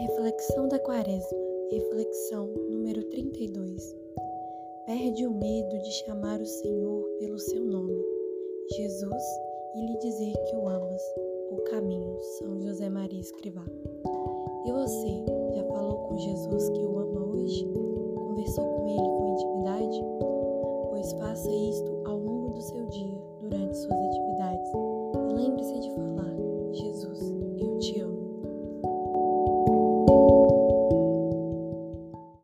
Reflexão da Quaresma, reflexão número 32. Perde o medo de chamar o Senhor pelo seu nome, Jesus, e lhe dizer que o amas. O caminho, São José Maria Escrivá. E você, já falou com Jesus que o ama hoje? Conversou com ele com intimidade? Pois faça isto ao longo do seu dia, durante suas atividades.